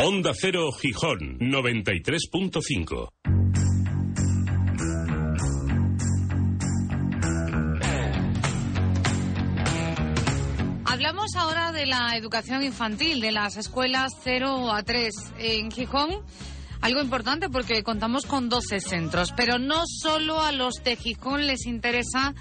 Onda Cero Gijón 93.5. Hablamos ahora de la educación infantil, de las escuelas 0 a 3 en Gijón. Algo importante porque contamos con 12 centros, pero no solo a los de Gijón les interesa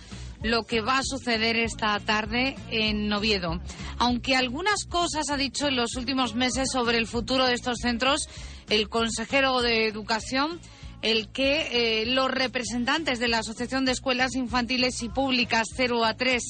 lo que va a suceder esta tarde en Noviedo. Aunque algunas cosas ha dicho en los últimos meses sobre el futuro de estos centros el consejero de Educación, el que eh, los representantes de la Asociación de Escuelas Infantiles y Públicas 0 a 3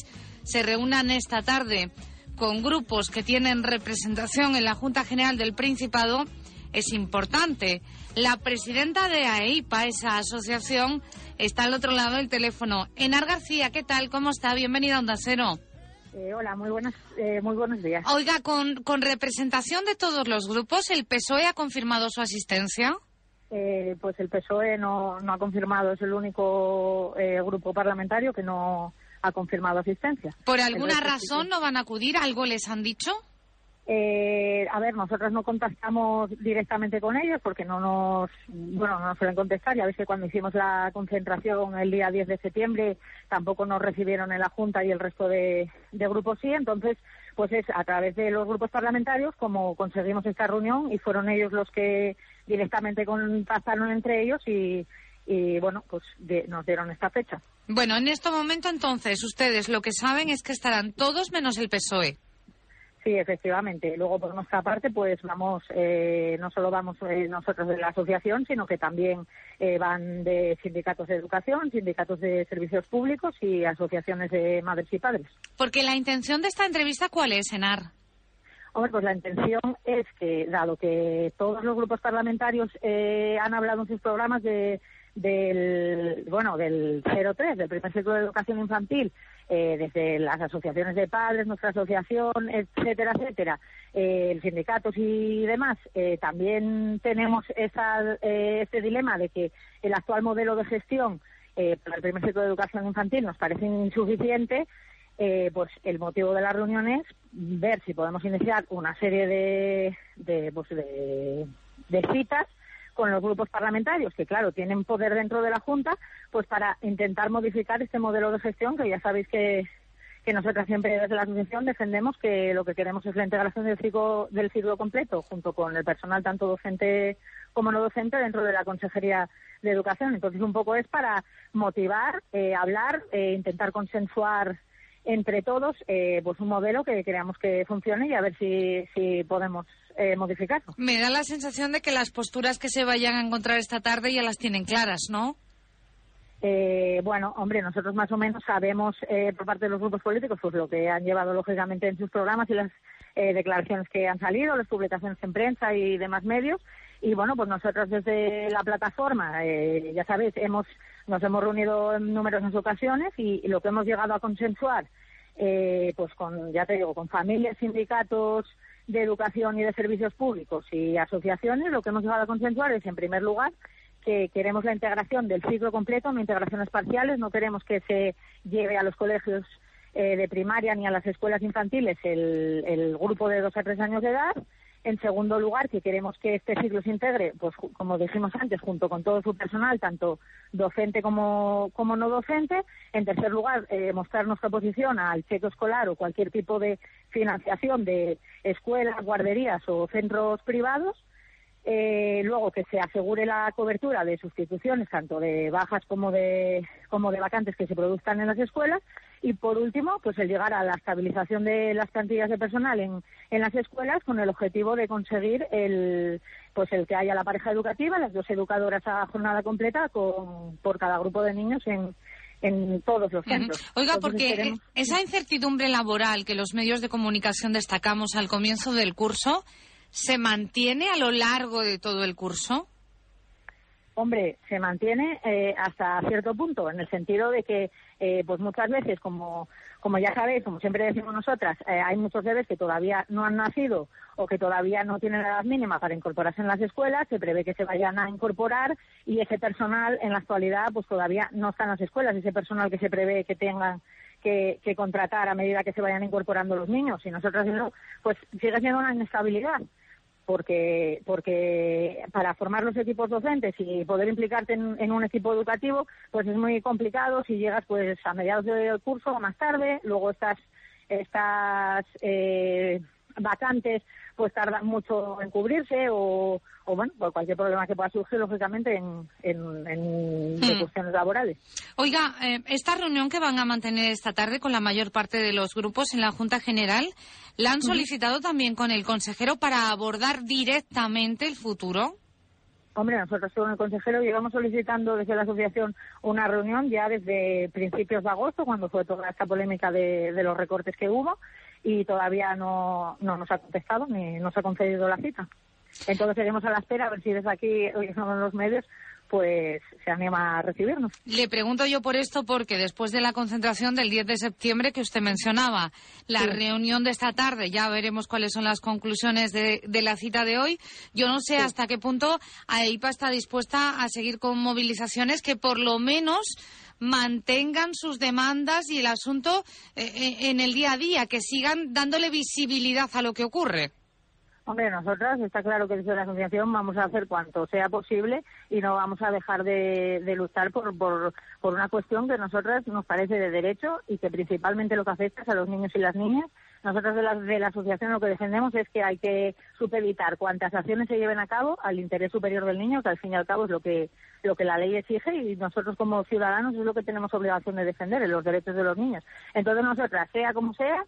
se reúnan esta tarde con grupos que tienen representación en la Junta General del Principado es importante. La presidenta de AEIPA, esa asociación, está al otro lado del teléfono. Enar García, ¿qué tal? ¿Cómo está? Bienvenida a Onda Cero. Eh, hola, muy, buenas, eh, muy buenos días. Oiga, con, con representación de todos los grupos, ¿el PSOE ha confirmado su asistencia? Eh, pues el PSOE no, no ha confirmado, es el único grupo parlamentario que no ha confirmado asistencia. ¿Por alguna razón no van a acudir? ¿Algo les han dicho? Eh, a ver, nosotros no contactamos directamente con ellos porque no nos, bueno, no nos suelen contestar. Ya ves que cuando hicimos la concentración el día 10 de septiembre tampoco nos recibieron en la Junta y el resto de, grupos sí. Entonces, pues es a través de los grupos parlamentarios como conseguimos esta reunión y fueron ellos los que directamente contactaron entre ellos y, bueno, pues nos dieron esta fecha. Bueno, en este momento entonces ustedes lo que saben es que estarán todos menos el PSOE. Sí, efectivamente. Luego, por nuestra parte, pues vamos, eh, no solo vamos eh, nosotros de la asociación, sino que también eh, van de sindicatos de educación, sindicatos de servicios públicos y asociaciones de madres y padres. Porque la intención de esta entrevista, ¿cuál es, Enar? Hombre, pues la intención es que, dado que todos los grupos parlamentarios han hablado en sus programas de, del, bueno, del 03, del primer ciclo de educación infantil, eh, desde las asociaciones de padres, nuestra asociación, etcétera, etcétera, eh, sindicatos y demás, eh, también tenemos esa, eh, este dilema de que el actual modelo de gestión para el primer ciclo de educación infantil nos parece insuficiente. pues el motivo de la reunión es ver si podemos iniciar una serie de, de, pues de, de citas con los grupos parlamentarios, que claro, tienen poder dentro de la Junta, pues para intentar modificar este modelo de gestión, que ya sabéis que, que nosotras siempre desde la Asociación defendemos que lo que queremos es la integración del ciclo, del ciclo completo, junto con el personal tanto docente como no docente dentro de la Consejería de Educación. Entonces, un poco es para motivar, eh, hablar, eh, intentar consensuar entre todos eh, pues un modelo que creamos que funcione y a ver si, si podemos eh, modificarlo. Me da la sensación de que las posturas que se vayan a encontrar esta tarde ya las tienen claras, ¿no? Eh, bueno, hombre, nosotros más o menos sabemos eh, por parte de los grupos políticos pues lo que han llevado lógicamente en sus programas y las eh, declaraciones que han salido, las publicaciones en prensa y demás medios. Y bueno, pues nosotros desde la plataforma, eh, ya sabéis, hemos nos hemos reunido en numerosas ocasiones y, lo que hemos llegado a consensuar, eh, pues con, ya te digo, con familias, sindicatos, de Educación y de Servicios Públicos y asociaciones, lo que hemos llegado a consensuar es, en primer lugar, que queremos la integración del ciclo completo, no integraciones parciales, no queremos que se lleve a los colegios eh, de primaria ni a las escuelas infantiles el, el grupo de dos a tres años de edad, en segundo lugar, que queremos que este ciclo se integre, pues como dijimos antes, junto con todo su personal, tanto docente como, como no docente. En tercer lugar, eh, mostrar nuestra posición al cheque escolar o cualquier tipo de financiación de escuelas, guarderías o centros privados. Eh, luego que se asegure la cobertura de sustituciones tanto de bajas como de como de vacantes que se produzcan en las escuelas y por último pues el llegar a la estabilización de las plantillas de personal en, en las escuelas con el objetivo de conseguir el pues el que haya la pareja educativa las dos educadoras a jornada completa con por cada grupo de niños en en todos los centros. Oiga, porque esa incertidumbre laboral que los medios de comunicación destacamos al comienzo del curso, ¿se mantiene a lo largo de todo el curso? Hombre, se mantiene eh, hasta cierto punto, en el sentido de que, eh, pues muchas veces, como, como ya sabéis, como siempre decimos nosotras, eh, hay muchos bebés que todavía no han nacido o que todavía no tienen la edad mínima para incorporarse en las escuelas, se prevé que se vayan a incorporar y ese personal en la actualidad pues todavía no está en las escuelas, ese personal que se prevé que tengan que, contratar a medida que se vayan incorporando los niños. Y nosotros, pues sigue siendo una inestabilidad porque porque para formar los equipos docentes y poder implicarte en, un equipo educativo pues es muy complicado. Si llegas pues a mediados del curso o más tarde luego estas estas eh, vacantes pues tardan mucho en cubrirse o, o bueno, por cualquier problema que pueda surgir, lógicamente, en, en, hmm. cuestiones laborales. Oiga, eh, esta reunión que van a mantener esta tarde con la mayor parte de los grupos en la Junta General, ¿la han solicitado también con el consejero para abordar directamente el futuro? Hombre, nosotros con el consejero llevamos solicitando desde la asociación una reunión ya desde principios de agosto, cuando fue toda esta polémica de, de los recortes que hubo, y todavía no, no nos ha contestado ni nos ha concedido la cita. Entonces seguimos a la espera a ver si desde aquí, hoy son los medios, pues se anima a recibirnos. Le pregunto yo por esto porque después de la concentración del 10 de septiembre que usted mencionaba, la reunión de esta tarde, ya veremos cuáles son las conclusiones de, la cita de hoy. Yo no sé hasta qué punto AIPA está dispuesta a seguir con movilizaciones que por lo menos mantengan sus demandas y el asunto eh, eh, en el día a día, que sigan dándole visibilidad a lo que ocurre. Hombre, nosotras está claro que desde la asociación vamos a hacer cuanto sea posible y no vamos a dejar de, luchar por, por, por, una cuestión que a nosotras nos parece de derecho y que principalmente lo que afecta es a los niños y las niñas. Nosotros de la, de la asociación lo que defendemos es que hay que supervitar cuantas acciones se lleven a cabo al interés superior del niño, que al fin y al cabo es lo que, lo que la ley exige y nosotros como ciudadanos es lo que tenemos obligación de defender, los derechos de los niños. Entonces nosotras, sea como sea,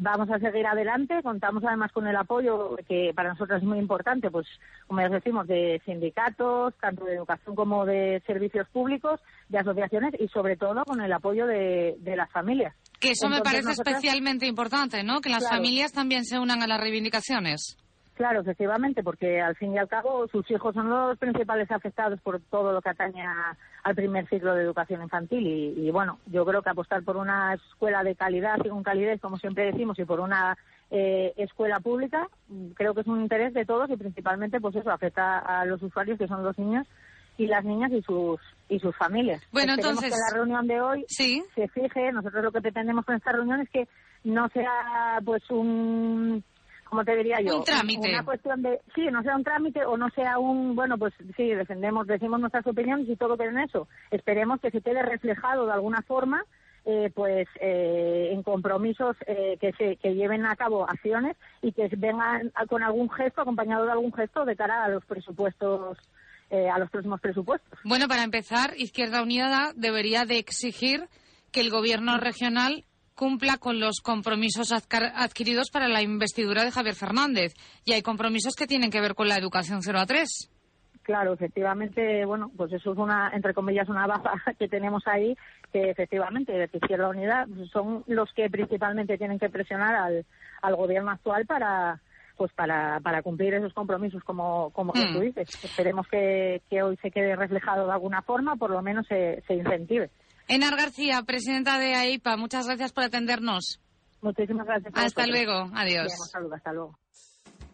Vamos a seguir adelante, contamos además con el apoyo que para nosotros es muy importante, pues como ya decimos, de sindicatos, tanto de educación como de servicios públicos, de asociaciones y sobre todo con el apoyo de, las familias. Que eso me parece especialmente importante, ¿no? Que las familias también se unan a las reivindicaciones. Claro, efectivamente, porque al fin y al cabo sus hijos son los principales afectados por todo lo que atañe al primer ciclo de educación infantil y, bueno, yo creo que apostar por una escuela de calidad y con calidez, como siempre decimos, y por una eh, escuela pública, creo que es un interés de todos y principalmente, pues eso, afecta a los usuarios que son los niños y las niñas y sus y sus familias. Bueno, entonces que la reunión de hoy ¿Sí? se fije, nosotros lo que pretendemos con esta reunión es que no sea pues un como te diría yo, un trámite. Una cuestión de, sí, no sea un trámite o no sea un, bueno, pues sí, defendemos, decimos nuestras opiniones y todo queda en eso. Esperemos que se quede reflejado de alguna forma, eh, pues eh, en compromisos eh, que se que lleven a cabo acciones y que vengan con algún gesto, acompañado de algún gesto de cara a los presupuestos a los próximos presupuestos. Bueno, para empezar, Izquierda Unida debería de exigir que el gobierno regional cumpla con los compromisos adquiridos para la investidura de Javier Fernández. Y hay compromisos que tienen que ver con la educación 0 a 3. Claro, efectivamente, bueno, pues eso es una, entre comillas, una baza que tenemos ahí, que efectivamente, de Izquierda Unidad, son los que principalmente tienen que presionar al, al gobierno actual para, pues para, para cumplir esos compromisos como, como tú hmm. dices. Esperemos que, que, hoy se quede reflejado de alguna forma, por lo menos se, se incentive. Enar García, presidenta de AIPA, muchas gracias por atendernos. Muchísimas gracias. Hasta luego. Adiós. hasta luego.